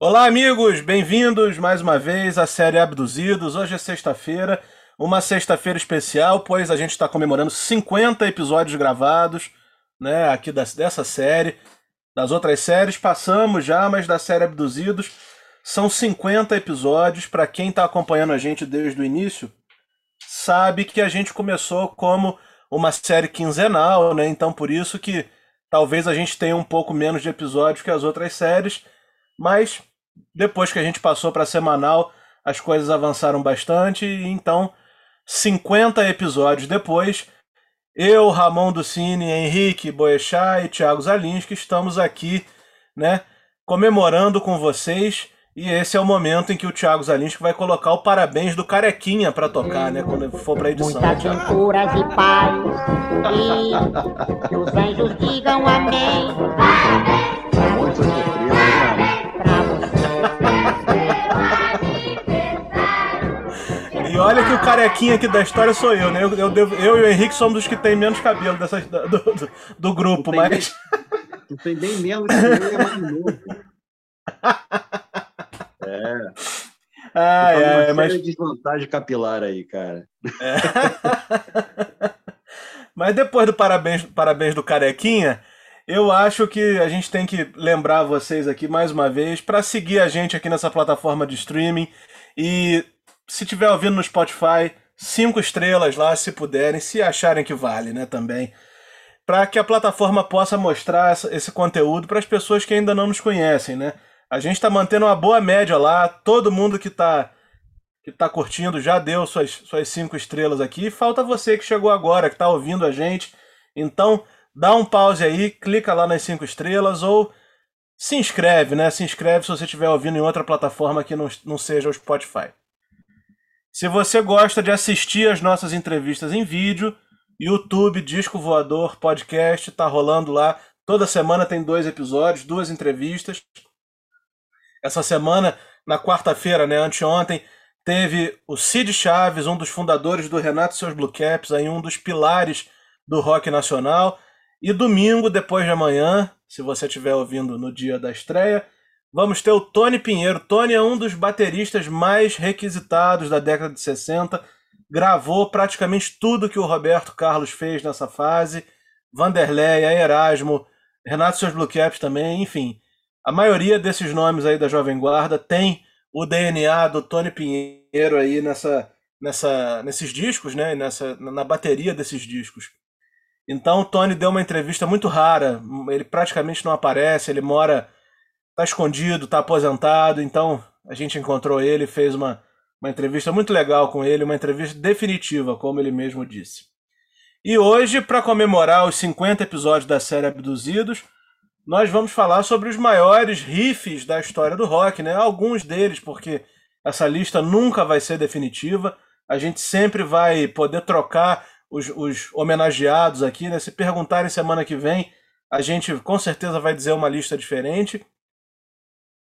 Olá, amigos, bem-vindos mais uma vez à série Abduzidos. Hoje é sexta-feira, uma sexta-feira especial, pois a gente está comemorando 50 episódios gravados, né, aqui dessa série. Das outras séries passamos já, mas da série Abduzidos são 50 episódios. Para quem está acompanhando a gente desde o início, sabe que a gente começou como uma série quinzenal, né? Então por isso que talvez a gente tenha um pouco menos de episódios que as outras séries, mas depois que a gente passou para semanal, as coisas avançaram bastante, e então, 50 episódios depois, eu, Ramon Ducini, Henrique Boechat e Thiago Zalinski estamos aqui, né, comemorando com vocês. E esse é o momento em que o Thiago Zalinski vai colocar o parabéns do Carequinha para tocar, né? Quando for para edição. Muitas venturas e paz. E que os anjos digam amém. Muito E olha que o carequinha aqui da história sou eu, né? Eu, eu, devo- eu e o Henrique somos os que tem menos cabelo dessa, do, do, do grupo, mas. Tu tem bem menos que eu e é mais novo. É, numa ai, mas, desvantagem capilar aí, cara. mas depois do parabéns, parabéns do carequinha, eu acho que a gente tem que lembrar vocês aqui mais uma vez para seguir a gente aqui nessa plataforma de streaming e se tiver ouvindo no Spotify, cinco estrelas lá, se puderem, se acharem que vale, né, também. Para que a plataforma possa mostrar esse conteúdo para as pessoas que ainda não nos conhecem, né? A gente está mantendo uma boa média lá, todo mundo que está que tá curtindo já deu suas, suas cinco estrelas aqui. Falta você que chegou agora, que está ouvindo a gente. Então, dá um pause aí, clica lá nas cinco estrelas ou se inscreve, né? Se inscreve se você estiver ouvindo em outra plataforma que não, não seja o Spotify. Se você gosta de assistir as nossas entrevistas em vídeo, YouTube, Disco Voador, podcast, tá rolando lá. Toda semana tem dois episódios, duas entrevistas. Essa semana, na quarta-feira, né, anteontem, teve o Cid Chaves, um dos fundadores do Renato e seus Blue Caps, aí um dos pilares do rock nacional. E domingo, depois de amanhã, se você estiver ouvindo no dia da estreia, vamos ter o Tony Pinheiro. Tony é um dos bateristas mais requisitados da década de 60. Gravou praticamente tudo que o Roberto Carlos fez nessa fase. Vanderleia, Erasmo, Renato seus Blue Caps também, enfim. A maioria desses nomes aí da Jovem Guarda tem o DNA do Tony Pinheiro aí nessa, nessa, nesses discos, né? Nessa, na bateria desses discos. Então o Tony deu uma entrevista muito rara. Ele praticamente não aparece, ele mora, tá escondido, tá aposentado. Então a gente encontrou ele, fez uma, uma entrevista muito legal com ele, uma entrevista definitiva, como ele mesmo disse. E hoje, para comemorar os 50 episódios da série Abduzidos, nós vamos falar sobre os maiores riffs da história do rock, né? Alguns deles, porque essa lista nunca vai ser definitiva. A gente sempre vai poder trocar os, os homenageados aqui, né? Se perguntarem semana que vem, a gente com certeza vai dizer uma lista diferente.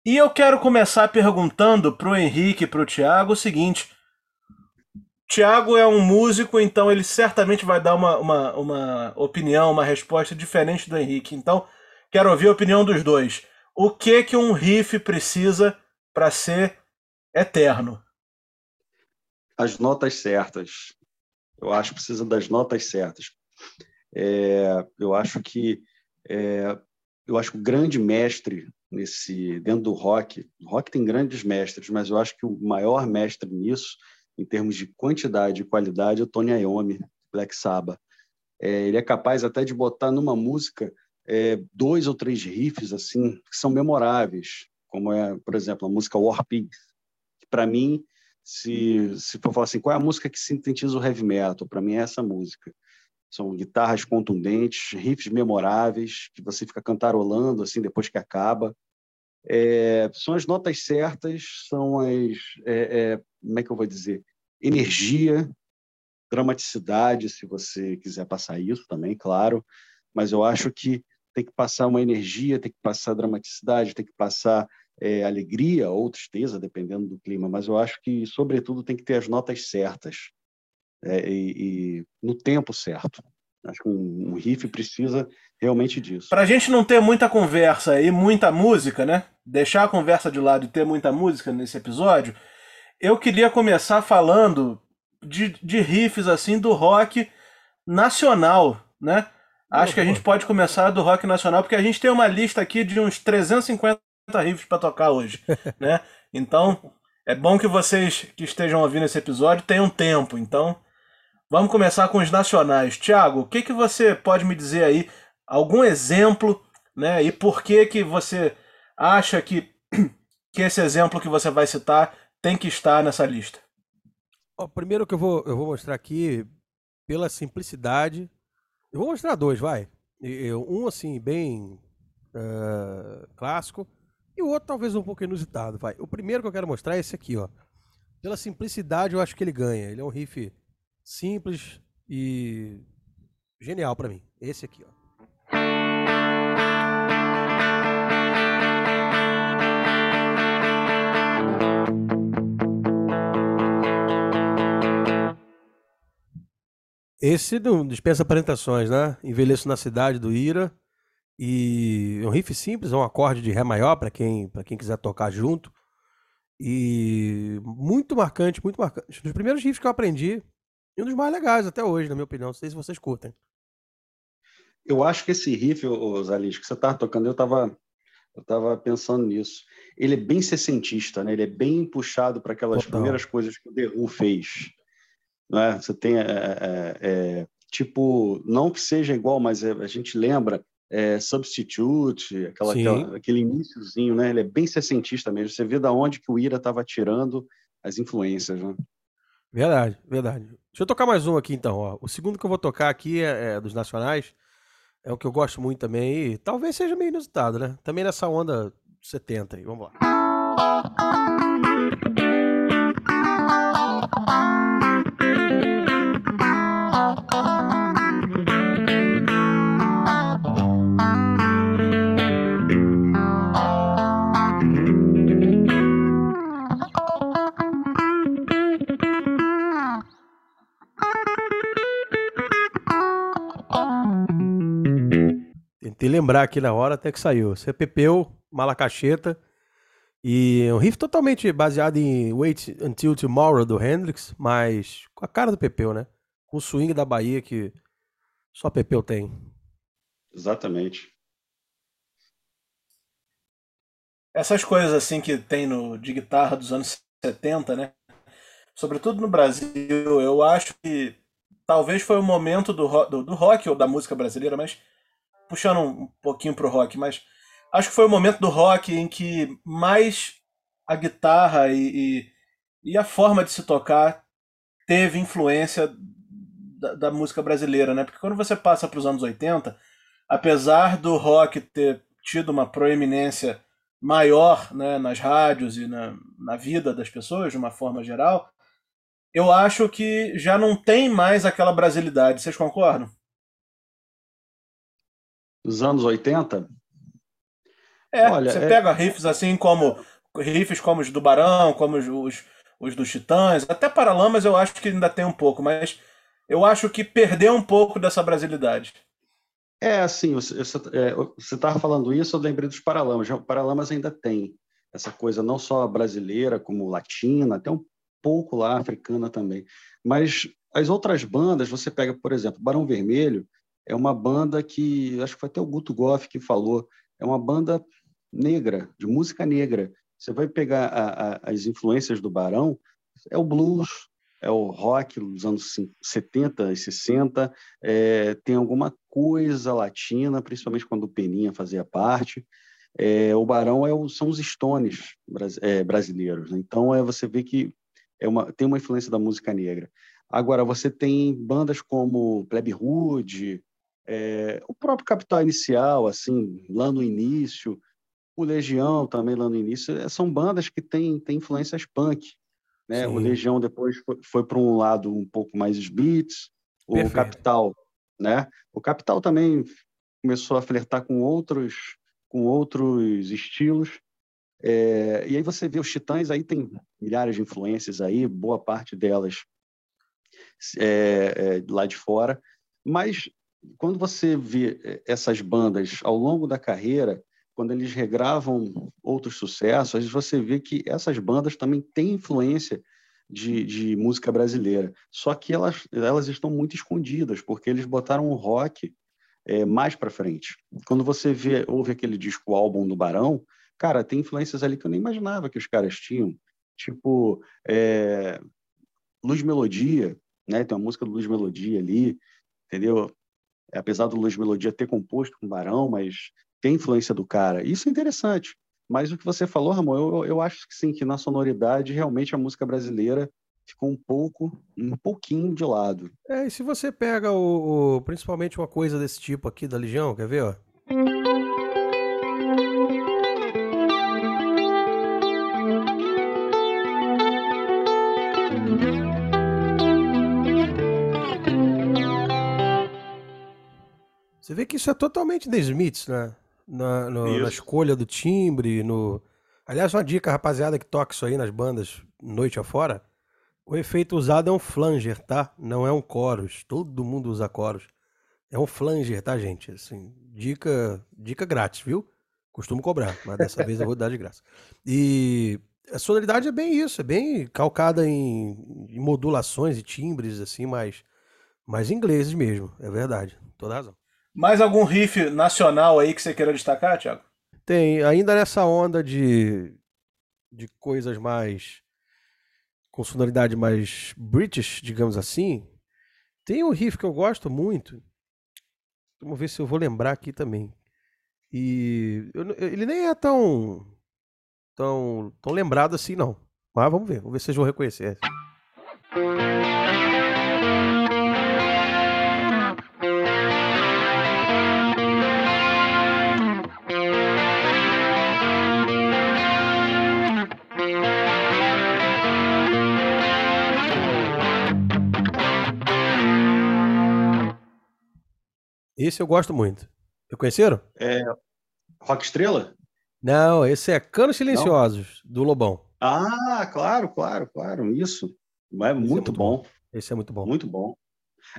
E eu quero começar perguntando pro Henrique e pro Thiago o seguinte. Thiago é um músico, então ele certamente vai dar uma, uma, uma opinião, uma resposta diferente do Henrique. Então, quero ouvir a opinião dos dois. O que que um riff precisa para ser eterno? As notas certas. Eu acho que precisa das notas certas. É, eu acho que é, eu acho que o grande mestre nesse dentro do rock, o rock tem grandes mestres, mas eu acho que o maior mestre nisso, em termos de quantidade e qualidade, é o Tony Iommi, Black Sabbath. É, ele é capaz até de botar numa música é, dois ou três riffs assim que são memoráveis, como é, por exemplo, a música War Pigs, que para mim, se se for falar assim, qual é a música que sintetiza o heavy metal? Para mim é essa música. São guitarras contundentes, riffs memoráveis que você fica cantarolando assim depois que acaba. É, são as notas certas, são as é, é, como é que eu vou dizer energia, dramaticidade, se você quiser passar isso também, claro. Mas eu acho que tem que passar uma energia, tem que passar dramaticidade, tem que passar é, alegria ou tristeza, dependendo do clima. Mas eu acho que, sobretudo, tem que ter as notas certas é, e, e, no tempo certo. Acho que um, um riff precisa realmente disso. Pra gente não ter muita conversa e muita música, né? Deixar a conversa de lado e ter muita música nesse episódio, eu queria começar falando de, de riffs assim do rock nacional, né? Acho que a gente pode começar do rock nacional, porque a gente tem uma lista aqui de uns 350 riffs para tocar hoje, né? Então, é bom que vocês que estejam ouvindo esse episódio tenham tempo. Então, vamos começar com os nacionais. Tiago, o que, que você pode me dizer aí? Algum exemplo, né? E por que que você acha que, que esse exemplo que você vai citar tem que estar nessa lista? Ó, primeiro que eu vou, eu vou mostrar aqui, pela simplicidade, eu vou mostrar dois, vai. Um, assim, bem uh, clássico, e o outro talvez um pouco inusitado, vai. O primeiro que eu quero mostrar é esse aqui, ó. Pela simplicidade, eu acho que ele ganha. Ele é um riff simples e genial para mim. Esse aqui, ó. Esse não dispensa apresentações, né? Envelheço na cidade do Ira. E é um riff simples, é um acorde de Ré maior para quem, quem quiser tocar junto. E muito marcante, muito marcante. Um dos primeiros riffs que eu aprendi e um dos mais legais até hoje, na minha opinião. Não sei se vocês curtem. Eu acho que esse riff, Zalis, que você estava tocando, eu estava eu tava pensando nisso. Ele é bem sessentista, né? Ele é bem puxado para aquelas Total. primeiras coisas que o The Who fez. Né? Você tem, é, é, é, tipo, não que seja igual, mas é, a gente lembra é, Substitute, aquela, aquela, aquele iníciozinho, né? Ele é bem sessentista mesmo. Você vê da onde que o Ira estava tirando as influências, né? Verdade, verdade. Deixa eu tocar mais um aqui então. Ó. O segundo que eu vou tocar aqui é, é dos nacionais. É o que eu gosto muito também. E talvez seja meio inusitado, né? Também nessa onda 70 aí. Vamos lá. Tentei lembrar aqui na hora até que saiu. Você pepeu, Malacacheta. E um riff totalmente baseado em Wait Until Tomorrow do Hendrix, mas com a cara do Pepeu, né? Com o swing da Bahia que só Pepeu tem. Exatamente. Essas coisas assim que tem no de guitarra dos anos 70, né? Sobretudo no Brasil, eu acho que talvez foi o momento do, do, do rock ou da música brasileira, mas puxando um pouquinho pro rock, mas acho que foi o momento do rock em que mais a guitarra e, e, e a forma de se tocar teve influência da, da, música brasileira, né? Porque quando você passa para os anos 80, apesar do rock ter tido uma proeminência maior né, nas rádios e na, na vida das pessoas, de uma forma geral, eu acho que já não tem mais aquela brasilidade. Vocês concordam? Dos anos 80? É, Olha, você é... pega riffs assim como riffs como os do Barão, como os, os, os dos Titãs, até Paralamas eu acho que ainda tem um pouco, mas eu acho que perdeu um pouco dessa brasilidade. É, assim, você estava é, falando isso, eu lembrei dos Paralamas. O Paralamas ainda tem essa coisa não só brasileira, como latina, até um pouco lá africana também. Mas as outras bandas, você pega, por exemplo, Barão Vermelho, é uma banda que, acho que foi até o Guto Goff que falou, é uma banda negra, de música negra. Você vai pegar a, a, as influências do Barão, é o blues, é o rock dos anos 70 e 60, é, tem alguma coisa latina, principalmente quando o Peninha fazia parte. É, o Barão é o, são os Stones é, brasileiros. Né? Então, é, você vê que é uma, tem uma influência da música negra. Agora, você tem bandas como Plebe Hood, é, o próprio Capital Inicial, assim, lá no início, o Legião também lá no início, é, são bandas que têm, têm influências punk. Né? O Legião depois foi, foi para um lado um pouco mais beats, o Perfeito. Capital, né? O Capital também começou a flertar com outros com outros estilos. É, e aí você vê os Titãs, aí tem milhares de influências aí, boa parte delas é, é, lá de fora, mas quando você vê eh, essas bandas ao longo da carreira, quando eles regravam outros sucessos, você vê que essas bandas também têm influência de, de música brasileira. Só que elas, elas estão muito escondidas, porque eles botaram o rock é, mais para frente. Quando você vê, ouve aquele disco, álbum do Barão, cara, tem influências ali que eu nem imaginava que os caras tinham. Tipo, é, Luz Melodia, né? Tem uma música do Luz Melodia ali, entendeu? Apesar do Luz Melodia ter composto com Barão, mas tem influência do cara. Isso é interessante. Mas o que você falou, Ramon, eu, eu acho que sim, que na sonoridade realmente a música brasileira ficou um pouco, um pouquinho de lado. É, e se você pega o, o principalmente uma coisa desse tipo aqui da Legião, quer ver, ó? Você vê que isso é totalmente The Smiths, né? Na, no- na escolha do timbre, no. Aliás, uma dica, rapaziada, que toca isso aí nas bandas noite afora. O efeito usado é um flanger, tá? Não é um chorus. Todo mundo usa chorus. É um flanger, tá, gente? Assim, dica, dica grátis, viu? Costumo cobrar, mas dessa vez eu vou dar de graça. E a sonoridade é bem isso, é bem calcada em, em modulações e timbres, assim, mais, mais ingleses mesmo, é verdade. Toda razão. Mais algum riff nacional aí que você queira destacar, Thiago? Tem, ainda nessa onda de, de coisas mais. com sonoridade mais British, digamos assim, tem um riff que eu gosto muito. Vamos ver se eu vou lembrar aqui também. E eu ele nem é tão, tão, tão lembrado assim, não. Mas vamos ver, vamos ver se vocês vão reconhecer. Esse eu gosto muito. Reconheceram? Rock Estrela? Não, esse é Canos Silenciosos, do Lobão. Ah, claro, claro, claro, isso. É muito, muito bom, Esse é muito bom. muito bom.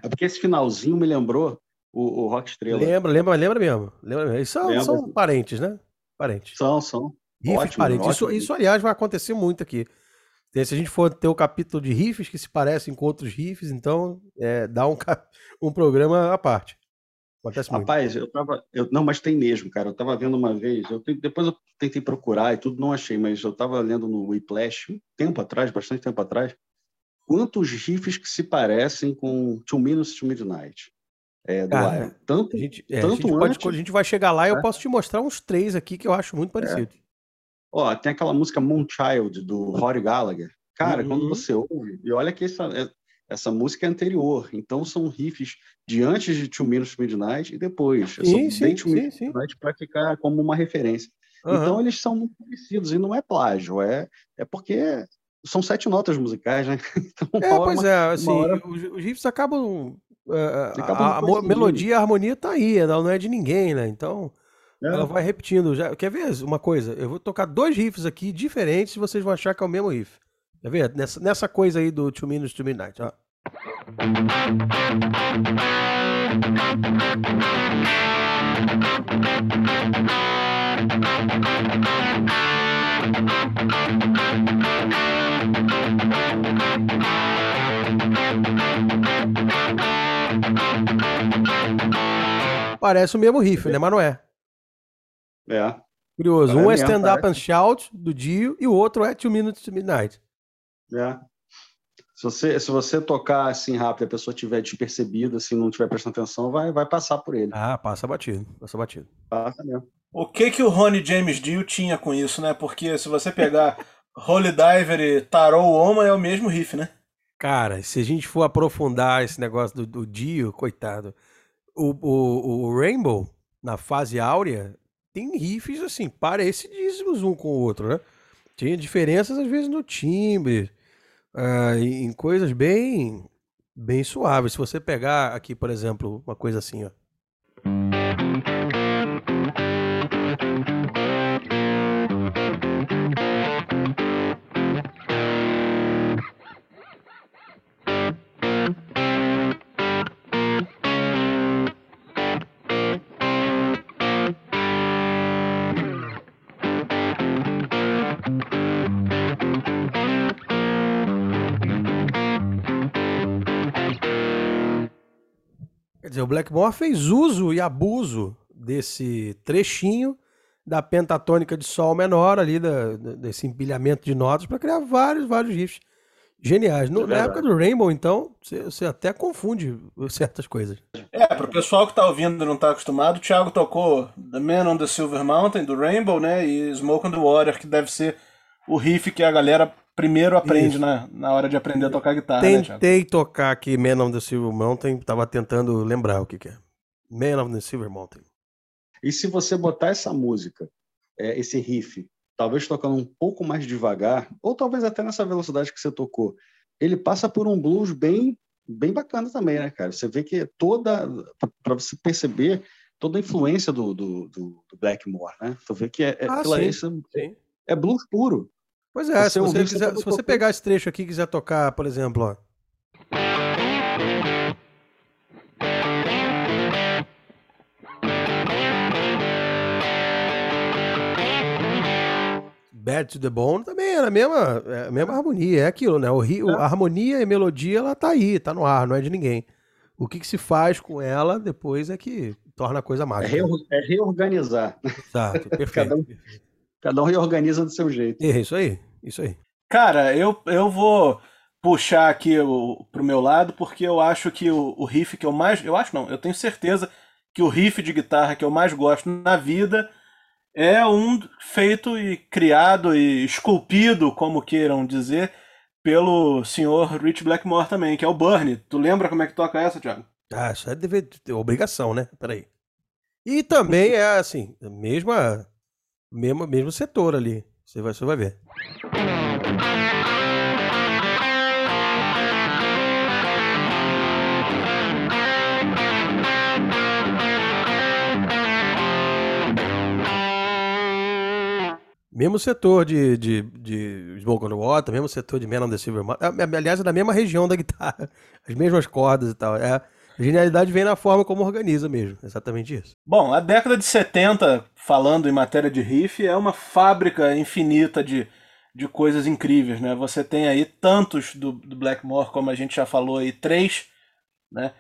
É porque esse finalzinho me lembrou o, o Rock Estrela. Lembra, lembra, lembra mesmo. Lembra mesmo. Eles são, Lembra. são parentes, né? Parentes. São, são. Riffs Ótimo, parentes. Isso, ótimo. isso, aliás, vai acontecer muito aqui. E Se a gente for ter o capítulo de riffs que se parecem com outros riffs, então é, dá um, um programa à parte. Acontece muito. Rapaz, eu tava. Eu, não, mas tem mesmo, cara. Eu tava vendo uma vez, eu depois eu tentei procurar e tudo, não achei, mas eu tava lendo no Whiplash, um tempo atrás, bastante tempo atrás, quantos riffs que se parecem com Two Minutes to Midnight. É, do Iron. Tanto, A gente, é, a, tanto gente antes- a gente vai chegar lá, eu É. posso te mostrar uns três aqui que eu acho muito parecidos. Ó, tem aquela música Moonchild, do Rory Gallagher. Cara, Uhum. quando você ouve, e olha que essa, é- essa música é anterior, então são riffs de antes de Two Minutes Midnight e depois. Eu Sim, sim, Two sim, Minutes to sim. Midnight para ficar como uma referência. Aham. Então eles são muito parecidos, e não é plágio, é, é porque são sete notas musicais, né? Então, É, hora pois é, assim, hora- os, os riffs acabam. é, Acabam a, a melodia e a harmonia tá aí, ela não é de ninguém, né? Então, É. ela vai repetindo. Já, quer ver uma coisa? Eu vou tocar dois riffs aqui diferentes e vocês vão achar que é o mesmo riff. Quer ver? Nessa, nessa coisa aí do Two Minutes to Midnight. Ó. Parece o mesmo riff, né? Mas não é. É, Curioso. É um é mesmo, Stand Up parece. and Shout, do Dio, e o outro é Two Minutes to Midnight. É. Se você, se você tocar assim rápido e a pessoa tiver despercebida, assim, não tiver prestando atenção, vai, vai passar por ele. Ah, passa batido. Passa batido. Passa mesmo. O que que o Ronnie James Dio tinha com isso, né? Porque se você pegar Holy Diver e Tarot Woman é o mesmo riff, né? Cara, se a gente for aprofundar esse negócio do, do Dio, coitado, o, o, o Rainbow, na fase áurea, tem riffs assim, parecidíssimos um com o outro, né? Tinha diferenças às vezes no timbre, ah, em coisas bem, bem suaves. Se você pegar aqui, por exemplo, uma coisa assim, ó. Dizer, o Blackmore fez uso e abuso desse trechinho da pentatônica de sol menor ali, da, desse empilhamento de notas, para criar vários, vários riffs geniais. No- É na época do Rainbow, então, você, até confunde certas coisas. É, pro pessoal que tá ouvindo e não tá acostumado, o Thiago tocou The Man on the Silver Mountain, do Rainbow, né? E Smoke on the Water, que deve ser o riff que a galera primeiro aprende na, na hora de aprender a tocar guitarra, né? Tentei tocar aqui Man on the Silver Mountain, tava tentando lembrar o que, que é. Man on the Silver Mountain. E se você botar essa música, é, esse riff, talvez tocando um pouco mais devagar, ou talvez até nessa velocidade que você tocou, ele passa por um blues bem, bem bacana também, né, cara? Você vê que é toda, para você perceber toda a influência do, do, do, do Blackmore, né? Tu vê que é, é, Ah, sim. é blues puro. Pois é, se você, quiser- se você pegar esse trecho aqui e quiser tocar, por exemplo, ó. Bad to the Bone também era a mesma, é a mesma harmonia, é aquilo, né? O, ri- o- a harmonia e a melodia, ela tá aí, tá no ar, não é de ninguém. O que, que se faz com ela depois é que torna a coisa É, mágica. é reorganizar. Exato, perfeito. Um- Cada um reorganiza do seu jeito. É isso aí, isso aí. Cara, eu, eu vou puxar aqui o, pro meu lado, porque eu acho que o, o riff que eu mais. Eu acho não, eu tenho certeza que o riff de guitarra que eu mais gosto na vida é um feito e criado e esculpido, como queiram dizer, pelo senhor Rich Blackmore também, que é o Burn. Tu lembra como é que toca essa, Thiago? Ah, isso é dever, obrigação, né? Peraí. E também é assim, mesma, mesmo, mesmo setor ali. Você vai, você vai ver. Mesmo setor de, de, de Smoke on the Water, mesmo setor de Man on the Silver Mountain. Ah, Aliás, é da mesma região da guitarra. As mesmas cordas e tal. É, genialidade vem na forma como organiza mesmo. Exatamente isso. Bom, a década de 70, falando em matéria de riff, é uma fábrica infinita de, de coisas incríveis, né? Você tem aí tantos do, do Blackmore, como a gente já falou aí, três, né?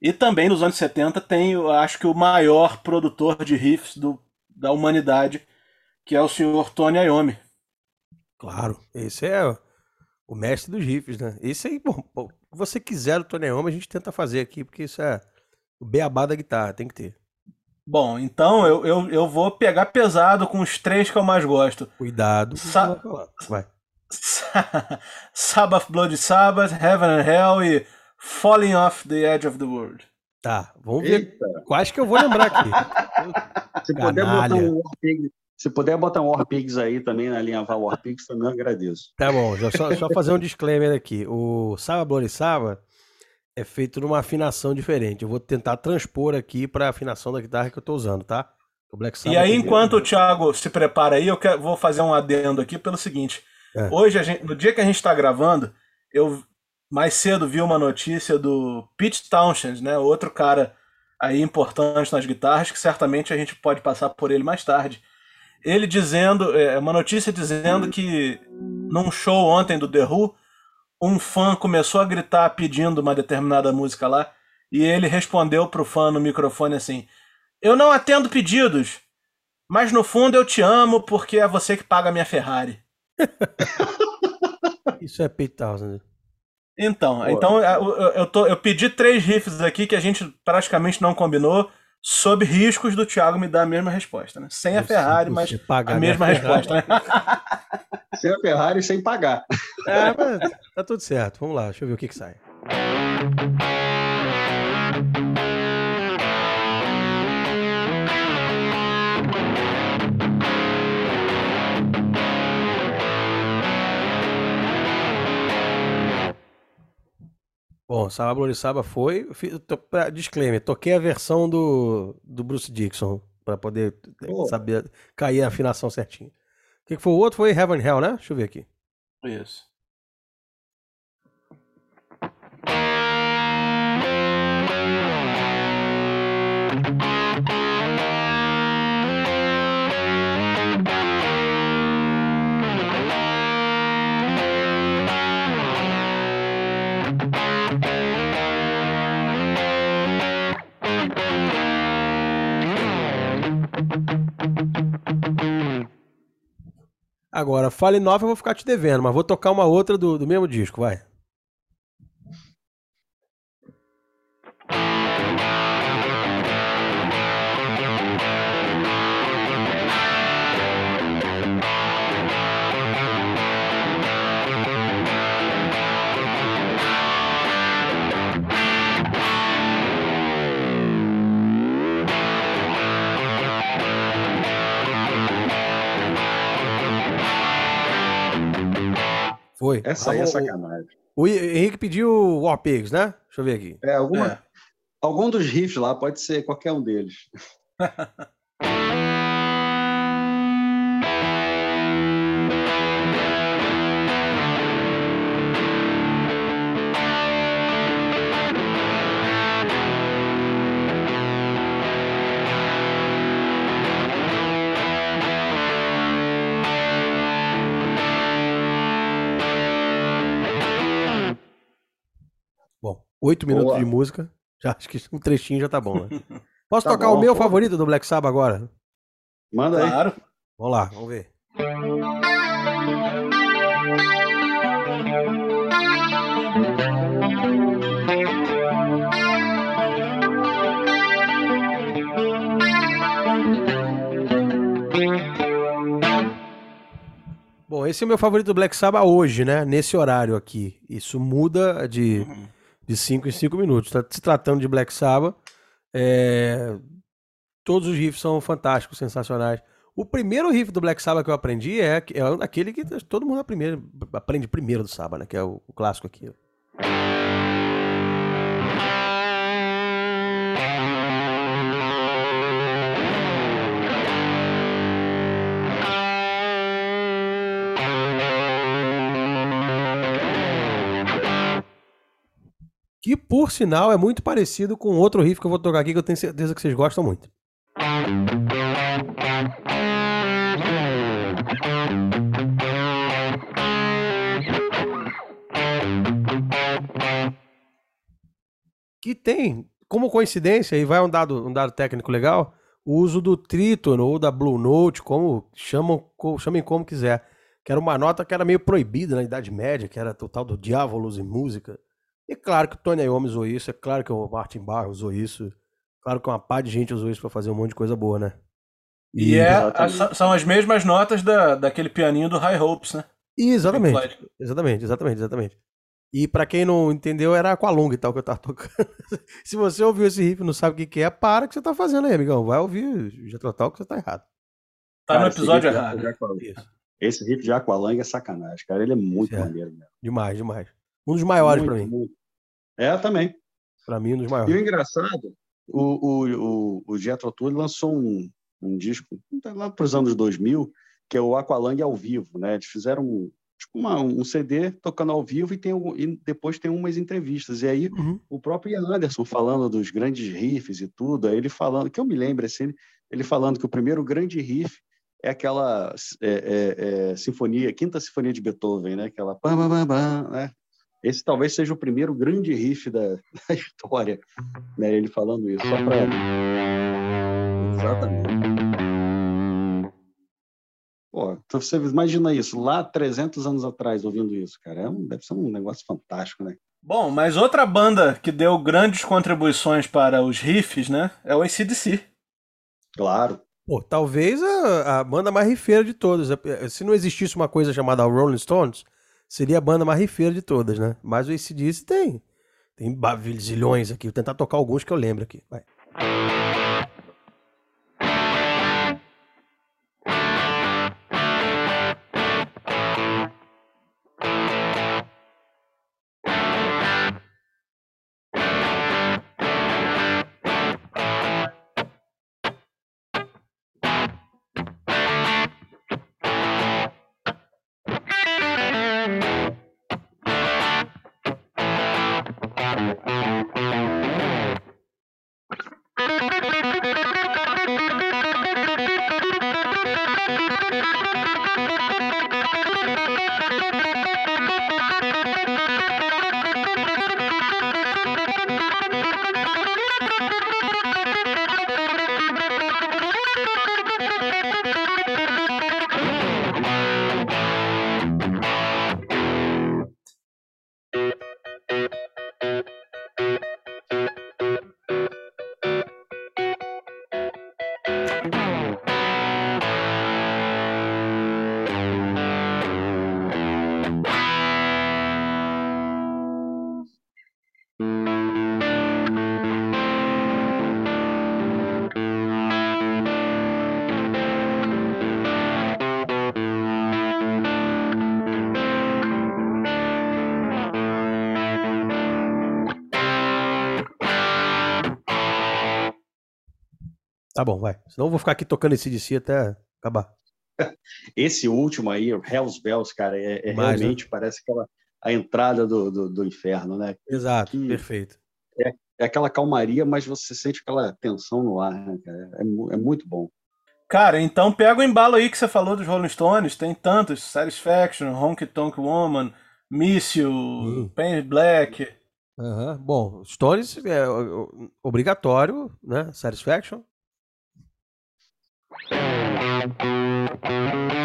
E também nos anos 70 tem, eu acho que o maior produtor de riffs do, da humanidade, que é o senhor Tony Iommi. Claro, esse é o mestre dos riffs, né? Esse aí, bom, você quiser o Tony Iommi, a gente tenta fazer aqui, porque isso é o beabá da guitarra, tem que ter. Bom, então eu, eu, eu vou pegar pesado com os três que eu mais gosto. Cuidado. Sa- você vai. Sabbath, Bloody Sabbath, Heaven and Hell e Falling Off the Edge of the World. Tá, vamos ver Eita, quais que eu vou lembrar aqui. se puder botar um se puder botar um War Pigs aí também na linha Val War Pigs, também eu agradeço. Tá bom, já só, só fazer um disclaimer aqui. O Saba Bloody Saba é feito numa afinação diferente. Eu vou tentar transpor aqui para afinação da guitarra que eu tô usando, tá? O Black E Sabbath aí, primeiro. enquanto o Thiago se prepara aí, eu quero- vou fazer um adendo aqui pelo seguinte. É. Hoje, a gente- no dia que a gente está gravando, eu mais cedo vi uma notícia do Pete Townshend, né? Outro cara aí importante nas guitarras, que certamente a gente pode passar por ele mais tarde. Ele dizendo, é, uma notícia dizendo que num show ontem do The Who, um fã começou a gritar pedindo uma determinada música lá, e ele respondeu pro fã no microfone assim: Eu não atendo pedidos, mas no fundo eu te amo porque é você que paga a minha Ferrari. Isso é Pete Townsend. Então, Pô. então eu, eu- eu, tô- eu pedi três riffs aqui que a gente praticamente não combinou, sob riscos do Thiago me dar a mesma resposta, né? Sem a Ferrari, mas a mesma resposta, né? Sem a Ferrari sem pagar. É, mas tá tudo certo. Vamos lá, deixa eu ver o que que sai. Bom, Saba Bloody Saba foi. fiz- to- pra- disclaimer, toquei a versão do, do Bruce Dixon pra poder saber cair a afinação certinho. O que, que foi o outro? Foi Heaven Hell, né? Deixa eu ver aqui. Isso. Agora, Fale Nova eu vou ficar te devendo, mas vou tocar uma outra do, do mesmo disco, vai. Foi. Essa aí Ah, é o- sacanagem. O Henrique pediu War Pigs, né? Deixa eu ver aqui. É, alguma, É. Algum dos riffs lá pode ser qualquer um deles. oito minutos Boa. de música. Já acho que um trechinho já tá bom, né? Posso Tá tocar bom, o meu pô. favorito do Black Sabbath agora? Manda aí. Claro. Vamos lá, vamos ver. Bom, esse é o meu favorito do Black Sabbath hoje, né? Nesse horário aqui. Isso muda de de 5 em 5 minutos. Tá se tratando de Black Sabbath, é, todos os riffs são fantásticos, sensacionais. O primeiro riff do Black Sabbath que eu aprendi é, é aquele que todo mundo aprende, aprende primeiro do Sabbath, né? Que é o, o clássico aqui. Que, por sinal, é muito parecido com outro riff que eu vou tocar aqui, que eu tenho certeza que vocês gostam muito. Que tem, como coincidência, e vai um dado, um dado técnico legal, o uso do trítono ou da Blue Note, como chamam, chamem como quiser. Que era uma nota que era meio proibida na Idade Média, que era total do diávolos em música. E claro que o Tony Iommi usou isso, é claro que o Martin Barr usou isso, claro que uma pá de gente usou isso pra fazer um monte de coisa boa, né? E é, Exatamente. a- são as mesmas notas da, daquele pianinho do High Hopes, né? E exatamente, exatamente, exatamente, exatamente. E pra quem não entendeu, era Aqualung e tal que eu tava tocando. Se você ouviu esse riff e não sabe o que que é, para o que você tá fazendo aí, amigão. Vai ouvir já Total que você tá errado. Tá Cara, no episódio errado. Esse riff de Aqualung é sacanagem, cara. Ele é muito Certo. maneiro mesmo. Demais, demais. Um dos maiores pra mim. muito. É, também. Pra mim, um dos E maiores. o engraçado, o, o, o, o Jethro Tull lançou um, um disco lá para os anos 2000, que é o Aqualung ao vivo, né? Eles fizeram um, tipo uma- um CD tocando ao vivo e, tem, e depois tem umas entrevistas. E aí Uhum. o próprio Ian Anderson falando dos grandes riffs e tudo, aí ele falando, que eu me lembro assim, ele, falando que o primeiro grande riff é aquela é, é, é, sinfonia, quinta sinfonia de Beethoven, né? Aquela pam, pam, pam, né? Esse talvez seja o primeiro grande riff da, da história, né? Ele falando isso, só para exatamente. Pô, então você imagina isso lá 300 anos atrás ouvindo isso, cara, é um, deve ser um negócio fantástico, né? Bom, mas outra banda que deu grandes contribuições para os riffs, né? É o ACDC. Claro. Pô, talvez a, a banda mais rifeira de todas. Se não existisse uma coisa chamada Rolling Stones, seria a banda mais rifeira de todas, né? Mas o ACDC tem. Tem ba- zilhões aqui. Vou tentar tocar alguns que eu lembro aqui. Vai. Tá bom, vai. Senão eu vou ficar aqui tocando esse DC até acabar. Esse último aí, o Hells Bells, cara, é, é Mais, realmente parece aquela a entrada do, do, do inferno, né? Exato, Que- perfeito. É aquela calmaria, mas você sente aquela tensão no ar, né, cara? É, é muito bom. Cara, então pega o embalo aí que você falou dos Rolling Stones, tem tantos, Satisfaction, Honky Tonk Woman, Miss You, Sim. Pain Black. Aham. Bom, Stones é obrigatório, né? Satisfaction. Thank you.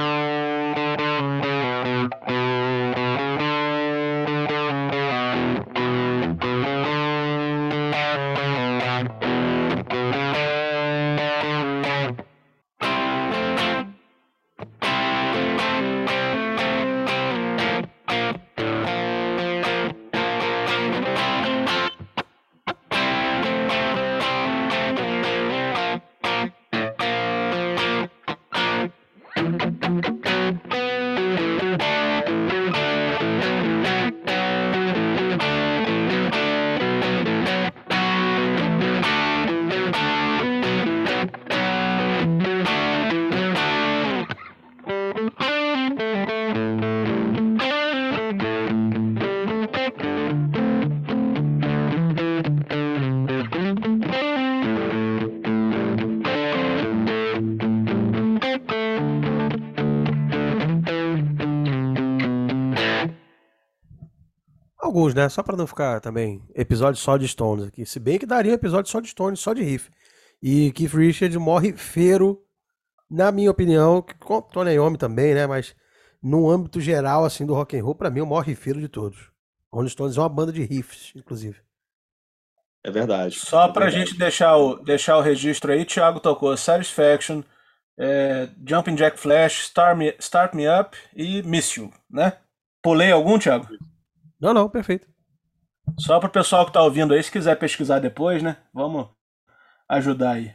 Alguns, né? Só pra não ficar também episódio só de Stones aqui. Se bem que daria um episódio só de Stones, só de riff. E Keith Richards morre feiro, na minha opinião, que com Tony Iommi também, né? Mas no âmbito geral, assim, do rock and roll, pra mim, é o maior riffeiro de todos. Rolling Stones é uma banda de riffs, inclusive. É verdade. Só é pra verdade. gente deixar o, deixar o registro aí, Thiago tocou Satisfaction, é, Jumping Jack Flash, Start Me, Start Me Up e Miss You, né? Pulei algum, Thiago? Não, não, perfeito. Só pro pessoal que tá ouvindo aí, se quiser pesquisar depois, né? Vamos ajudar aí.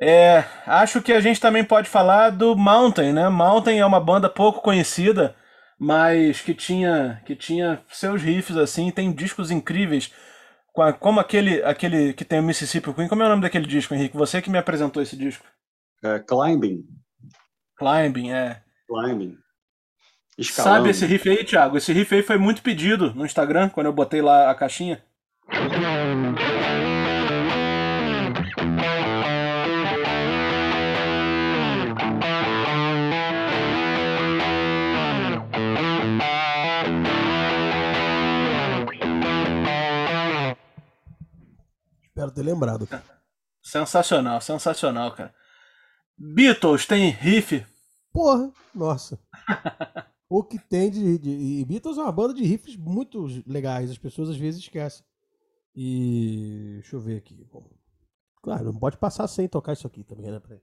É, acho que a gente também pode falar do Mountain, né? Mountain é uma banda pouco conhecida, mas que tinha, que tinha seus riffs assim, tem discos incríveis, como aquele, aquele que tem o Mississippi Queen. Como é o nome daquele disco, Henrique? Você que me apresentou esse disco. É, climbing, Climbing, é. climbing. Escalando. Sabe esse riff aí, Thiago? Esse riff aí foi muito pedido no Instagram, quando eu botei lá a caixinha. Espero ter lembrado. Sensacional, sensacional, cara. Beatles tem riff. Porra, nossa. o que tem de, de- E Beatles é uma banda de riffs muito legais, as pessoas às vezes esquecem. E. Deixa eu ver aqui. Bom, claro, não pode passar sem tocar isso aqui também, né? Peraí.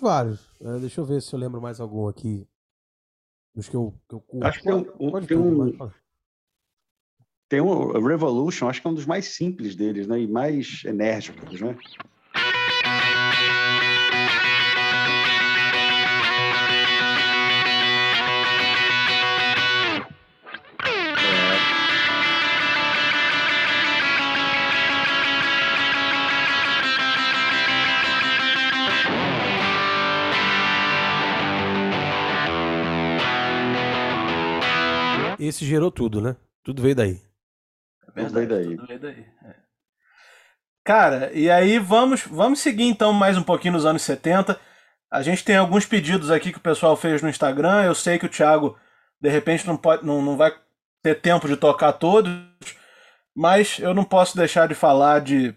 Vários. É, deixa eu ver se eu lembro mais algum aqui. Dos que eu, que eu curto. Acho que tem um- um- Pode tem um-. Tem o Revolution, acho que é um dos mais simples deles, né? E mais enérgicos, né? Esse gerou tudo, né? Tudo veio daí. Tudo veio daí. tudo veio daí. é. Cara, e aí vamos, vamos seguir então mais um pouquinho nos anos 70. A gente tem alguns pedidos aqui que o pessoal fez no Instagram. Eu sei que o Thiago, de repente, não, pode, não, não vai ter tempo de tocar todos, mas eu não posso deixar de falar de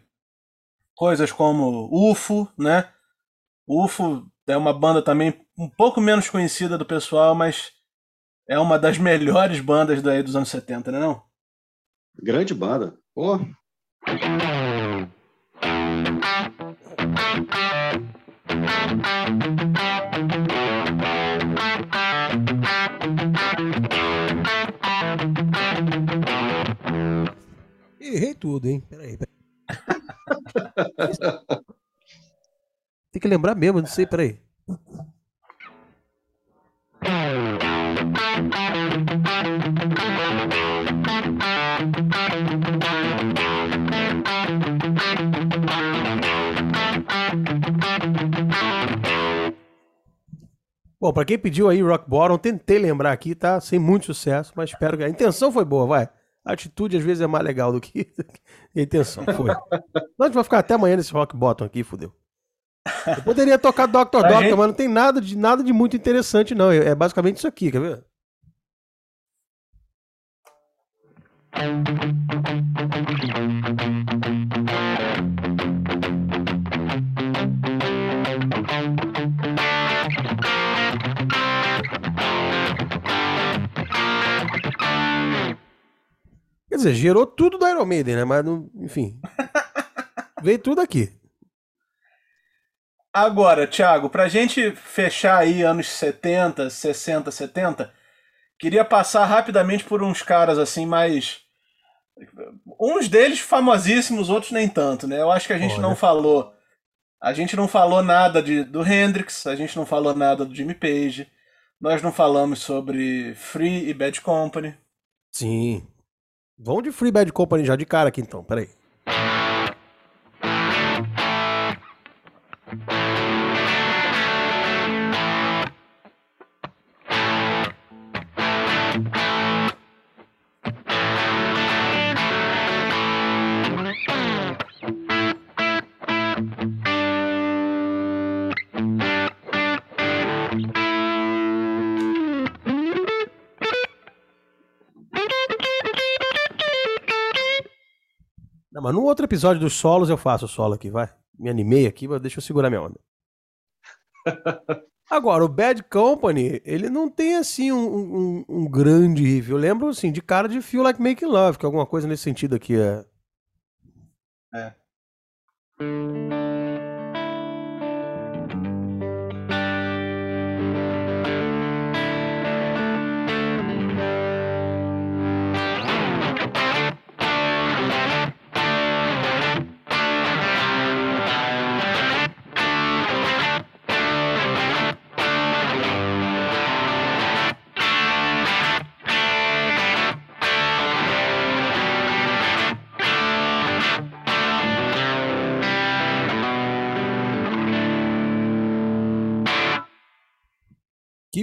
coisas como UFO, né? UFO é uma banda também um pouco menos conhecida do pessoal, mas é uma das melhores bandas daí dos anos 70, né não? Grande banda. Oh. Errei tudo, hein? Peraí, peraí. Tem que lembrar mesmo, não sei, peraí. Bom, pra quem pediu aí Rock Bottom, tentei lembrar aqui, tá? Sem muito sucesso, mas espero que a intenção foi boa, vai. A atitude às vezes é mais legal do que a intenção foi. Nós vamos ficar até amanhã nesse Rock Bottom aqui, fudeu. Eu poderia tocar Dr. Pra Doctor, gente- mas não tem nada de, nada de muito interessante, não. É basicamente isso aqui, quer ver? Quer dizer, gerou tudo do Iron Maiden, né? Mas, não- enfim. Veio tudo aqui. Agora, Thiago, pra gente fechar aí anos 70, 60, 70, queria passar rapidamente por uns caras assim mais. Uns deles famosíssimos, outros nem tanto, né? Eu acho que a gente Olha. não falou. A gente não falou nada de, do Hendrix, a gente não falou nada do Jimmy Page, nós não falamos sobre Free e Bad Company. Sim. Vamos de Free Bad Company já de cara aqui então, peraí. Não, mas no outro episódio dos solos eu faço o solo aqui, vai. Me animei aqui, mas deixa eu segurar minha onda. Agora, o Bad Company, ele não tem assim um, um- um grande riff. Eu lembro assim, de cara de Feel Like Making Love, que é alguma coisa nesse sentido aqui é. É.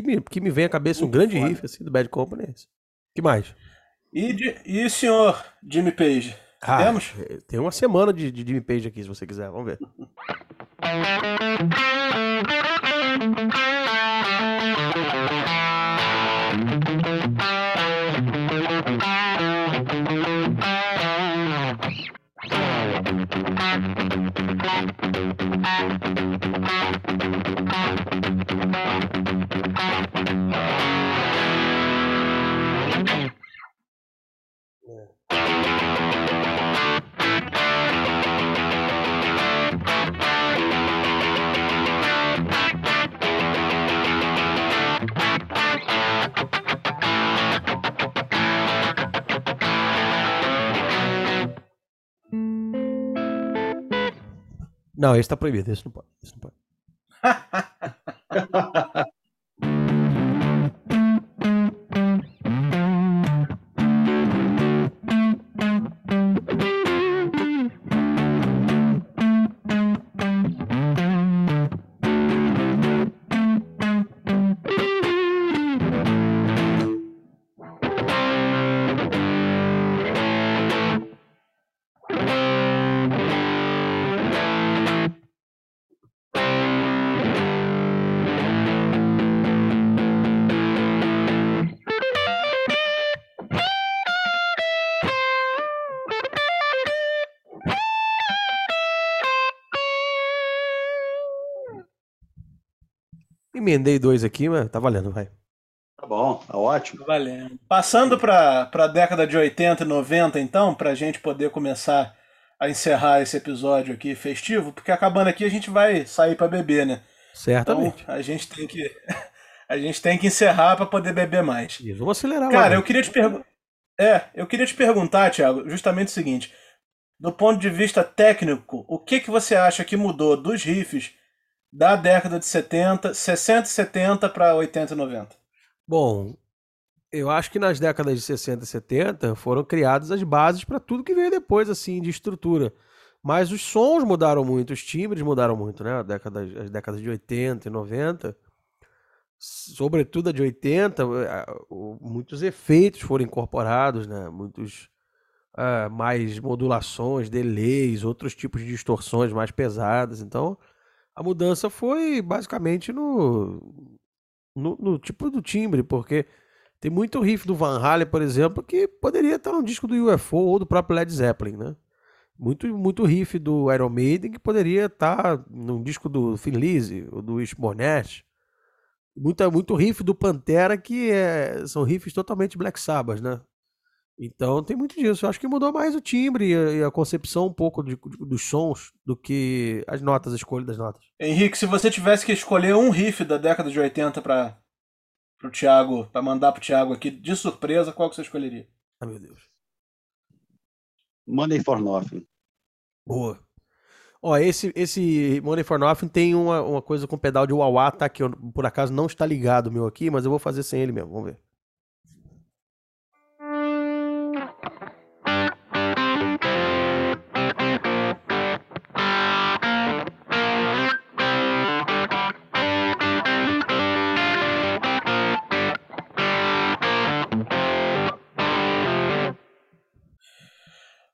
Que me, que me vem à cabeça um grande foda. riff assim do Bad Company é que mais? E, e o senhor Jimmy Page? Ah, Temos? eh, Tem uma semana de, de Jimmy Page aqui, se você quiser. Vamos ver. Não, esse tá proibido. Esse não pode. Emendei dois aqui, mas tá valendo, vai. Tá bom, tá ótimo. Valendo. Passando para a década de 80 e 90, então, para a gente poder começar a encerrar esse episódio aqui festivo, porque acabando aqui a gente vai sair para beber, né? Então Certamente. a gente tem que a gente tem que encerrar para poder beber mais. Isso, vamos acelerar Cara, lá. eu queria te perguntar. É, eu queria te perguntar, Thiago, justamente o seguinte. Do ponto de vista técnico, o que, que você acha que mudou dos riffs da década de 70, 60 e 70 para 80 e 90? Bom, eu acho que nas décadas de 60 e 70 foram criadas as bases para tudo que veio depois, assim, de estrutura. Mas os sons mudaram muito, os timbres mudaram muito, né? As décadas de 80 e 90, sobretudo a de 80, eh, muitos efeitos foram incorporados, né? Muitos uh, mais modulações, delays, outros tipos de distorções mais pesadas. Então, a mudança foi basicamente no, no, no tipo do timbre, porque tem muito riff do Van Halen, por exemplo, que poderia estar no disco do UFO ou do próprio Led Zeppelin, né? Muito, muito riff do Iron Maiden que poderia estar no disco do Lizzy ou do Ishbonnet. Muita, muito riff do Pantera que é, são riffs totalmente Black Sabbath, né? Então tem muito disso. Eu acho que mudou mais o timbre e a, e a concepção um pouco de, de, dos sons do que as notas, a escolha das notas. Henrique, se você tivesse que escolher um riff da década de 80 para o Thiago, para mandar pro Thiago aqui de surpresa, qual que você escolheria? Ah, meu Deus. Money for Nothing. Boa. Ó, esse, esse Money for Nothing tem uma, uma coisa com pedal de wah tá? Que eu, por acaso não está ligado meu aqui, mas eu vou fazer sem ele mesmo. Vamos ver.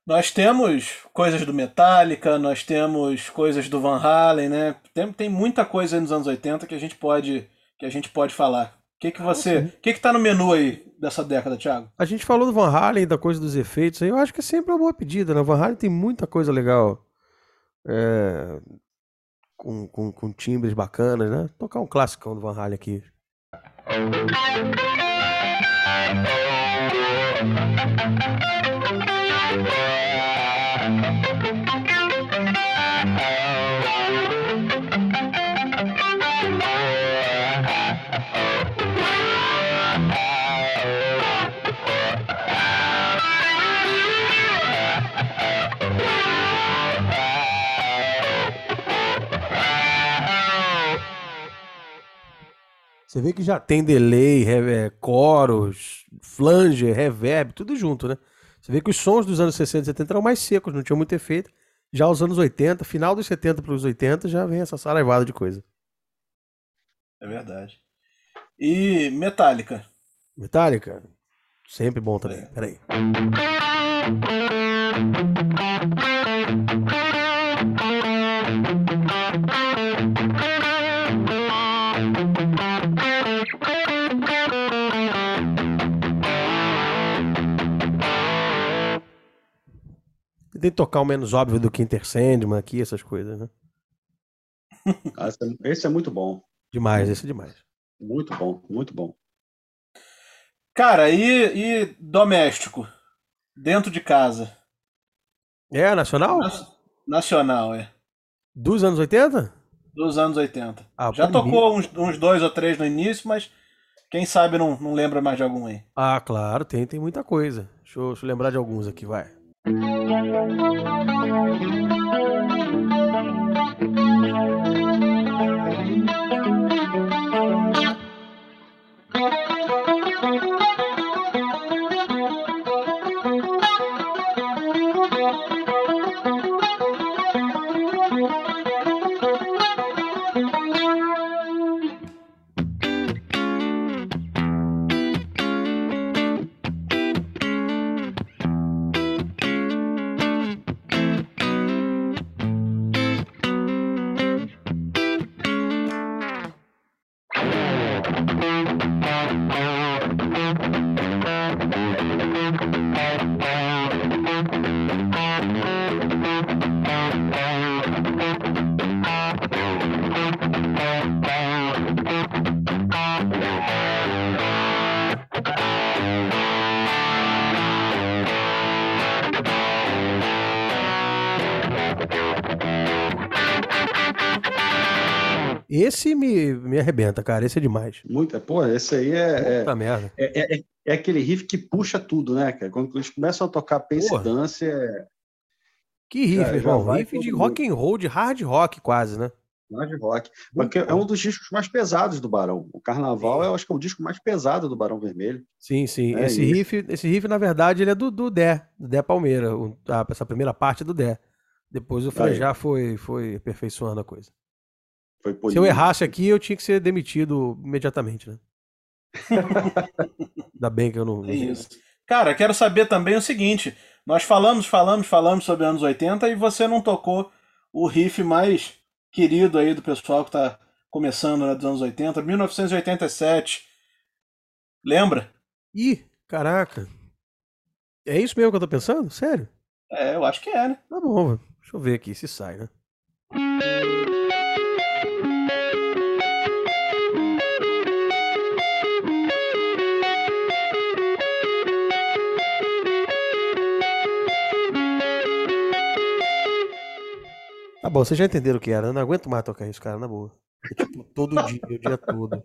Nós temos coisas do Metallica, nós temos coisas do Van Halen, né? Tem, tem muita coisa aí nos anos 80 que a gente pode, que a gente pode falar. O que, que você. O que, que tá no menu aí dessa década, Thiago? A gente falou do Van Halen, da coisa dos efeitos aí. Eu acho que é sempre uma boa pedida, né? Van Halen tem muita coisa legal. É, com, com, com timbres bacanas, né? Vou tocar um clássico do Van Halen aqui. Você vê que já tem delay, é, coros, flanger, reverb, tudo junto, né? Você vê que os sons dos anos 60 e 70 eram mais secos, não tinham muito efeito. Já os anos 80, final dos 70 para os 80, já vem essa saraivada de coisa. É verdade. E Metallica? Metallica? Sempre bom também. É. Peraí. Tem que tocar o menos óbvio do que Inter Sandman aqui, essas coisas, né? Ah, esse é muito bom. Demais, esse é demais. Muito bom, muito bom. Cara, e, e doméstico? Dentro de casa? É, nacional? nacional, é. Dos anos 80? Dos anos 80. Ah, Já tocou uns, uns, dois ou três no início, mas quem sabe não, não lembra mais de algum aí. Ah, claro, tem, tem muita coisa. Deixa eu, deixa eu lembrar de alguns aqui, vai. Thank you. Arrebenta, cara. Esse é demais. Muita, pô, esse aí é, Puta merda. é, é, é- é aquele riff que puxa tudo, né, cara? Quando eles começam a tocar Pace Porra. Dance, é Que riff, já irmão. Riff de rock and roll, de hard rock quase, né? hard rock. Porque é um dos discos mais pesados do Barão. O Carnaval, eu acho que é o disco mais pesado do Barão Vermelho. Sim, sim. É esse, isso. riff, esse riff, na verdade, ele é do, do Dé, do Dé Palmeira. O- a- essa primeira parte é do Dé. Depois o Frejá foi, foi aperfeiçoando a coisa. Foi Se eu errasse aqui, eu tinha que ser demitido imediatamente, né? Ainda bem que eu não. É isso. Cara, quero saber também o seguinte: nós falamos, falamos, falamos sobre anos 80 e você não tocou o riff mais querido aí do pessoal que tá começando né, dos anos 80, 1987. Lembra? Ih, caraca. É isso mesmo que eu tô pensando? Sério? É, eu acho que é, né? Tá bom, deixa eu ver aqui se sai, né? Tá bom, vocês já entenderam o que era. Eu não aguento mais tocar isso, cara, na boa. É, tipo, todo dia, o dia todo.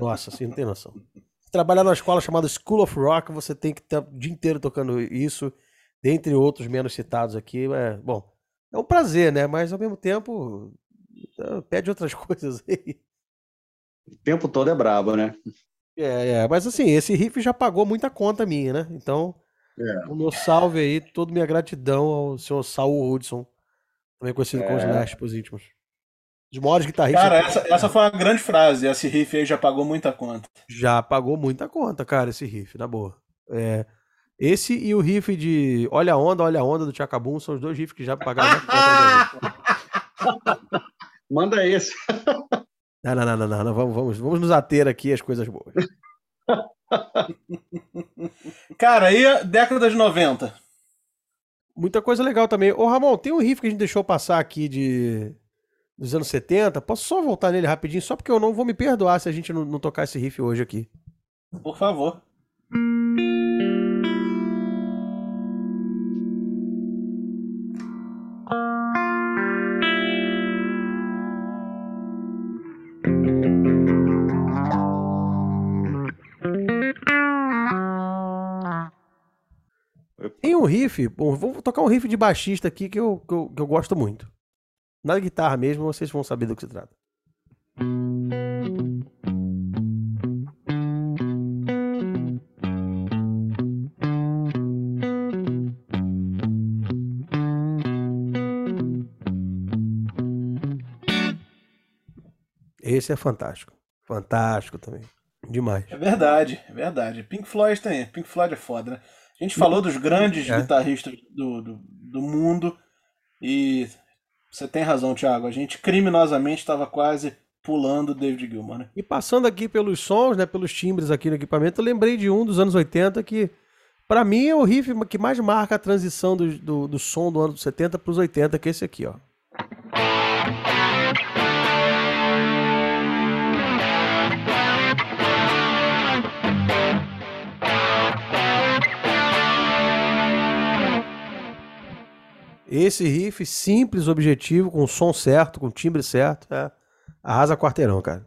Nossa, assim, não tem noção. Trabalhar numa escola chamada School of Rock, você tem que estar o dia inteiro tocando isso, dentre outros menos citados aqui. É, bom, é um prazer, né? Mas ao mesmo tempo, eh, pede outras coisas aí. O tempo todo é brabo, né? É, é, mas assim, esse riff já pagou muita conta minha, né? Então, É. o meu salve aí, toda minha gratidão ao senhor Saul Hudson, também conhecido como os É. Last pros íntimos. Os maiores guitarristas. Cara, essa, essa foi uma grande frase. Esse riff aí já pagou muita conta. Já pagou muita conta, cara, esse riff, na boa. É, esse e o riff de Olha a Onda, Olha a Onda do Tchacabum são os dois riffs que já pagaram mais conta. Manda esse. Não, não, não, não, não, não, Vamos, vamos, vamos nos ater aqui às coisas boas. Cara, aí a década de 90. Muita coisa legal também. Ô, Ramon, tem um riff que a gente deixou passar aqui de dos anos 70. Posso só voltar nele rapidinho? Só porque eu não vou me perdoar se a gente não, não tocar esse riff hoje aqui. Por favor. Um riff, bom, vou tocar um riff de baixista aqui que eu, que eu, que eu gosto muito. Na guitarra mesmo, vocês vão saber do que se trata. Esse é fantástico. Fantástico também. Demais. É verdade, é verdade. Pink Floyd tem. Pink Floyd é foda, né? A gente falou dos grandes É. guitarristas do, do, do mundo e você tem razão, Thiago. A gente criminosamente estava quase pulando o David Gilmour, né? E passando aqui pelos sons, né, pelos timbres aqui no equipamento, eu lembrei de um dos anos 80 que, pra mim, é o riff que mais marca a transição do, do, do som do ano 70 pros 80, que é esse aqui, ó. Esse riff simples, objetivo, com o som certo, com o timbre certo, é, arrasa quarteirão, cara.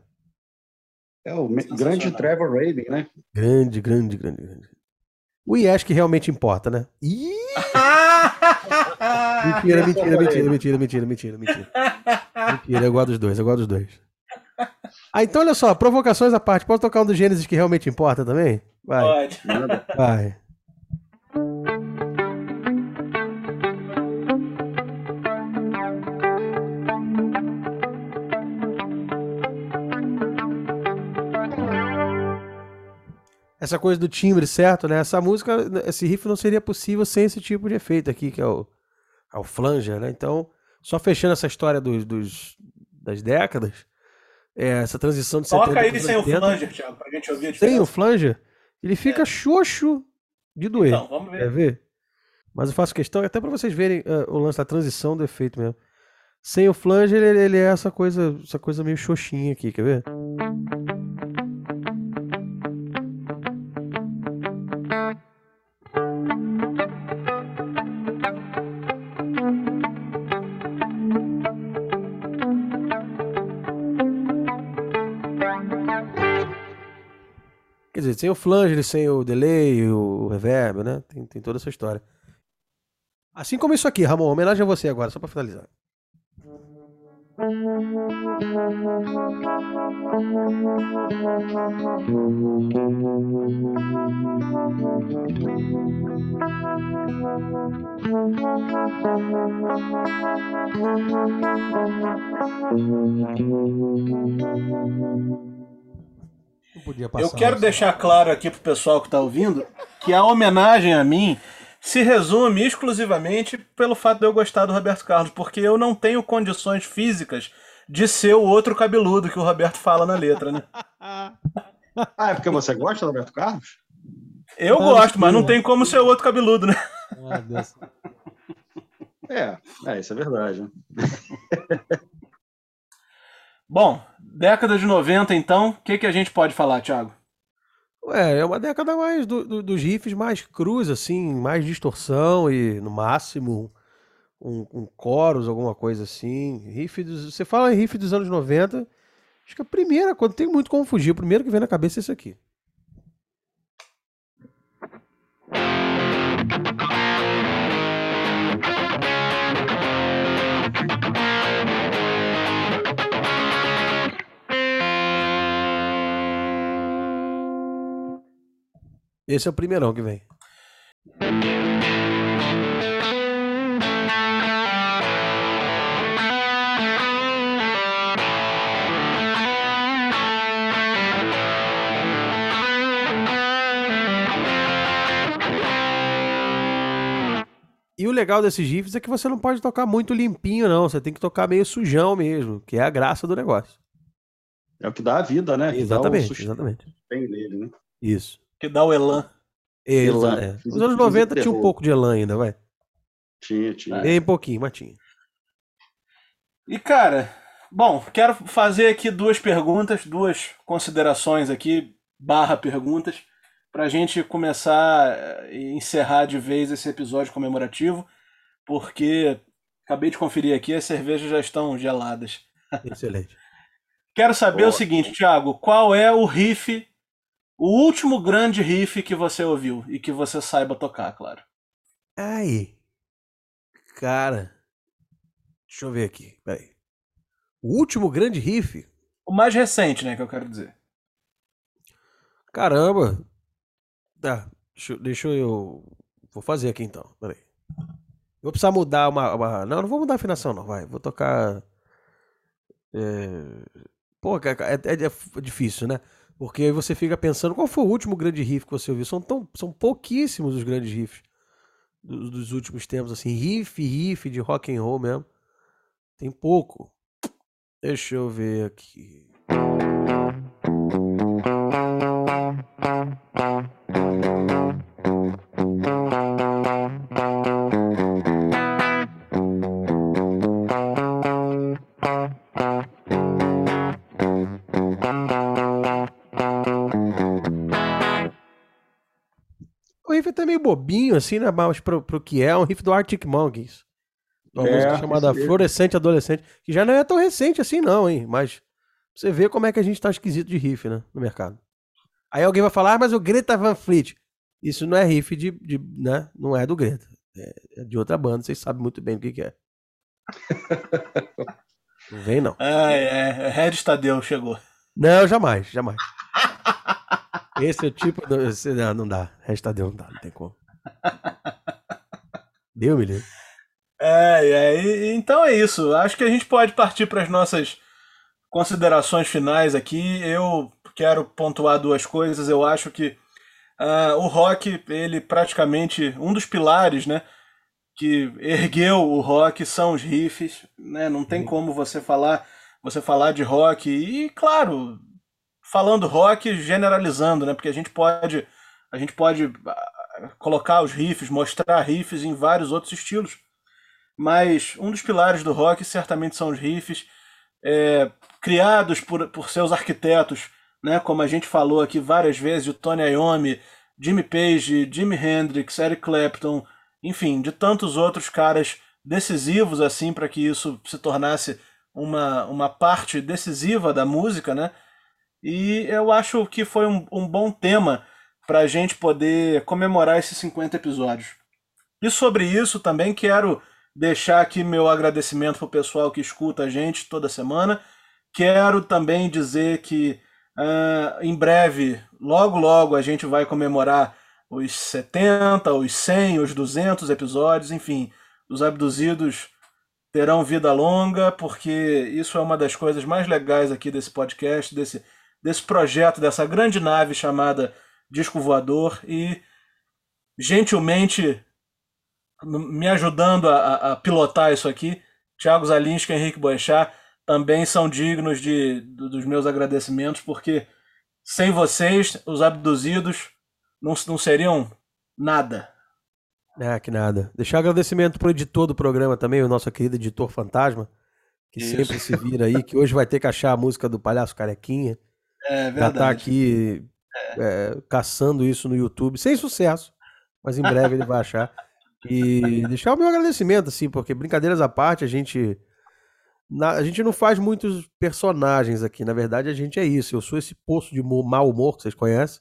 É o grande Trevor Rabin, né? Grande, grande, grande, grande. O IES que realmente importa, né? Ih! Mentira, mentira, mentira, mentira, mentira, mentira, mentira. Mentira, eu gosto dos dois, eu gosto dos dois. Ah, então olha só, provocações à parte. Posso tocar um dos Gênesis que realmente importa também? Vai, Pode. Nada. vai. Essa coisa do timbre certo, né? Essa música, esse riff não seria possível sem esse tipo de efeito aqui, que é o, é o flanger, né? Então, só fechando essa história dos, dos- das décadas, é, essa transição de 70 Toca aí pros sem o 80, flanger, Thiago, pra gente ouvir a Sem o diferença. flanger, ele fica xoxo de doer. Então, vamos Quer ver. ver? Mas eu faço questão, até pra vocês verem ah, o lance da transição do efeito mesmo. Sem o flanger, ele, ele é essa coisa, essa coisa meio xoxinha aqui, quer ver? Quer dizer, sem o flange, sem o delay, o reverb, né? Tem, tem toda essa história. Assim como isso aqui, Ramon, homenagem a você agora, só para finalizar. Eu quero deixar claro aqui pro pessoal que tá ouvindo que a homenagem a mim se resume exclusivamente pelo fato de eu gostar do Roberto Carlos, porque eu não tenho condições físicas de ser o outro cabeludo que o Roberto fala na letra, né? Ah, é porque você gosta do Roberto Carlos? Eu Ah, gosto, mas não tem como ser o outro cabeludo, né? Ah, Deus. É, é, isso é verdade. né? Bom, década de 90 então, o que, que a gente pode falar, Thiago? Ué, é uma década mais do- do- dos riffs mais crus, assim, mais distorção e no máximo um, um chorus, alguma coisa assim. Riff dos, você fala em riff dos anos 90, acho que a primeira, quando tem muito como fugir, o primeiro que vem na cabeça é esse aqui. Esse é o primeirão que vem. E o legal desses riffs é que você não pode tocar muito limpinho, não. Você tem que tocar meio sujão mesmo, que é a graça do negócio. É o que dá a vida, né? Exatamente, o exatamente. nele, né? Isso. Que dá o elan. Elan, é. Fiz- Os anos fiz 90 tinha um pouco de Elan ainda, vai. Tinha, tinha. Bem pouquinho, mas tinha. E cara, bom, quero fazer aqui duas perguntas, duas considerações aqui, barra perguntas, pra gente começar eh, e encerrar de vez esse episódio comemorativo, porque acabei de conferir aqui, as cervejas já estão geladas. Excelente. Quero saber o Boa. seguinte, Thiago, qual é o riff, o último grande riff que você ouviu e que você saiba tocar, claro. Aí. Cara. Deixa eu ver aqui. Peraí. O último grande riff. O mais recente, né, que eu quero dizer. Caramba. Tá. Deixa, eu- deixa eu. Vou fazer aqui então. Peraí. Vou precisar mudar uma, uma- Não, não vou mudar a afinação, não. Vai. Vou tocar. É... Pô, é, é- é difícil, né? Porque aí você fica pensando qual foi o último grande riff que você ouviu. São, tão, são pouquíssimos os grandes riffs dos, dos últimos tempos, assim. Riff, riff de rock and roll mesmo. Tem pouco. Deixa eu ver aqui. Assim, né? Mas pro, pro que é, é um riff do Arctic Monkeys. Uma É, música chamada. Fluorescente Adolescente, que já não é tão recente assim, não, hein? Mas você vê como é que a gente tá esquisito de riff, né? No mercado. Aí alguém vai falar, ah, mas o Greta Van Fleet. Isso não é riff de, de né? Não é do Greta. É, é de outra banda, vocês sabem muito bem o que, que é. Não vem, não. Ah, é, Red Tadeu chegou. Não, jamais, jamais. Esse é o tipo. do- esse- não, não dá. Deu, não dá, não tem como. Deu, me livre. É, é, e- então é isso. Acho que a gente pode partir para as nossas considerações finais aqui. Eu quero pontuar duas coisas. Eu acho que ah, o rock, ele praticamente um dos pilares, né, que ergueu o rock são os riffs, né? Não tem como você falar, você falar de rock e claro, falando rock generalizando, né? Porque a gente pode a gente pode colocar os riffs, mostrar riffs em vários outros estilos. Mas um dos pilares do rock certamente são os riffs, é, criados por, por seus arquitetos, né? como a gente falou aqui várias vezes, de Tony Iommi, Jimmy Page, Jimi Hendrix, Eric Clapton, enfim, de tantos outros caras decisivos assim para que isso se tornasse uma, uma parte decisiva da música, né? E eu acho que foi um, um bom tema para a gente poder comemorar esses 50 episódios. E sobre isso também quero deixar aqui meu agradecimento para o pessoal que escuta a gente toda semana. Quero também dizer que uh, em breve, logo logo, a gente vai comemorar os 70, os 100, os 200 episódios, enfim, os abduzidos terão vida longa, porque isso é uma das coisas mais legais aqui desse podcast, desse, desse projeto, dessa grande nave chamada Disco Voador e gentilmente me ajudando a, a pilotar isso aqui, Thiago Zalinski e Henrique Boechat também são dignos de, dos meus agradecimentos, porque sem vocês, os abduzidos não, não seriam nada. É, que nada. Deixar agradecimento pro editor do programa também, o nosso querido editor fantasma, que Isso. sempre se vira aí, que hoje vai ter que achar a música do Palhaço Carequinha. É verdade. Já tá aqui é. É, caçando isso no YouTube, sem sucesso, mas em breve ele vai achar. E deixar o meu agradecimento, assim, porque brincadeiras à parte, a gente. Na, a gente não faz muitos personagens aqui, na verdade a gente é isso. Eu sou esse poço de mau humor que vocês conhecem.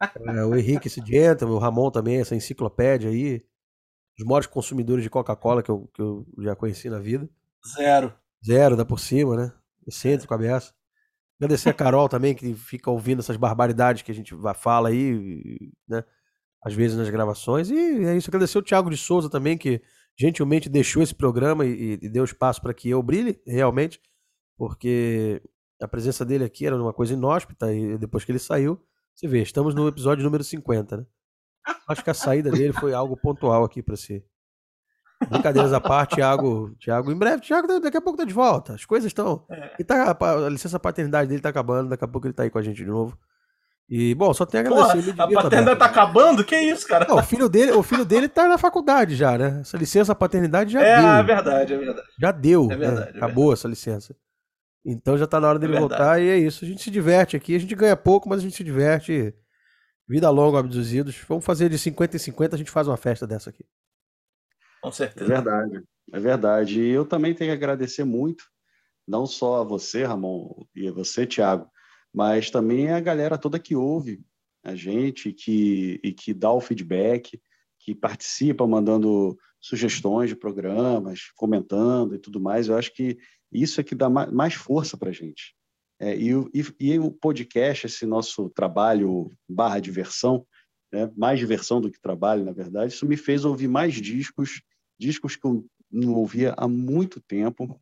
É, o Henrique, esse gentleman, o Ramon também, essa enciclopédia aí. Os maiores consumidores de Coca-Cola que eu, que eu já conheci na vida. Zero. Zero, dá por cima, né? Excêntrico, ameaça. Agradecer a Carol também, que fica ouvindo essas barbaridades que a gente fala aí, né? Às vezes nas gravações. E é isso. Agradecer o Thiago de Souza também, que gentilmente deixou esse programa e, e deu espaço para que eu brilhe, realmente, porque a presença dele aqui era uma coisa inóspita e depois que ele saiu, você vê, estamos no episódio número 50, né? Acho que a saída dele foi algo pontual aqui para si. Brincadeiras à parte, Thiago, Thiago, em breve, Thiago daqui a pouco tá de volta. As coisas estão. É. Tá, a licença paternidade dele tá acabando, daqui a pouco ele tá aí com a gente de novo. E, bom, só tem a agradecer. Porra, a paternidade tá acabando? Que isso, cara? Não, o, filho dele, o filho dele tá na faculdade já, né? Essa licença paternidade já é, deu. É verdade, é verdade. Já deu. É verdade. Né? Acabou é verdade. essa licença. Então já tá na hora dele é voltar e é isso. A gente se diverte aqui, a gente ganha pouco, mas a gente se diverte. Vida longa, abduzidos. Vamos fazer de 50 em 50, a gente faz uma festa dessa aqui. Com certeza. É verdade, é verdade. E eu também tenho que agradecer muito, não só a você, Ramon, e a você, Thiago, mas também a galera toda que ouve a gente que, e que dá o feedback, que participa mandando sugestões de programas, comentando e tudo mais. Eu acho que isso é que dá mais força para a gente. É, e, e, e, o podcast, esse nosso trabalho barra diversão, né, mais diversão do que trabalho, na verdade, isso me fez ouvir mais discos, discos que eu não ouvia há muito tempo.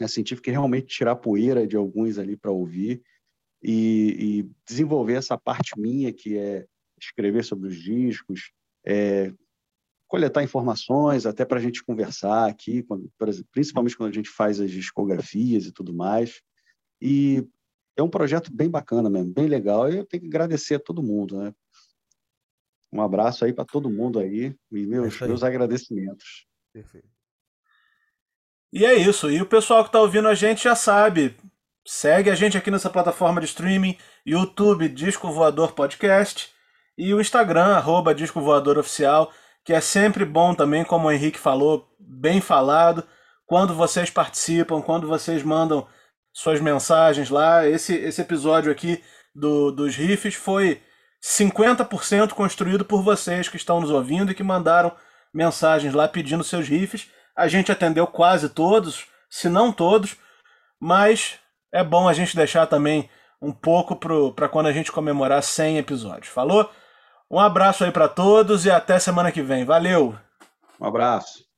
Assim, tive que realmente tirar poeira de alguns ali para ouvir e, e, desenvolver essa parte minha, que é escrever sobre os discos, é, coletar informações, até para a gente conversar aqui, quando, principalmente quando a gente faz as discografias e tudo mais. E é um projeto bem bacana mesmo, bem legal. E eu tenho que agradecer a todo mundo, né? Um abraço aí para todo mundo aí e meus, é meus agradecimentos. Perfeito. E é isso. E o pessoal que está ouvindo a gente já sabe. Segue a gente aqui nessa plataforma de streaming, YouTube Disco Voador Podcast e o Instagram, arroba Disco Voador Oficial que é sempre bom também, como o Henrique falou, bem falado, quando vocês participam, quando vocês mandam suas mensagens lá. Esse, esse episódio aqui do, dos riffs foi 50% construído por vocês que estão nos ouvindo e que mandaram mensagens lá pedindo seus riffs. A gente atendeu quase todos, se não todos, mas é bom a gente deixar também um pouco para quando a gente comemorar 100 episódios. Falou? Um abraço aí para todos e até semana que vem. Valeu! Um abraço.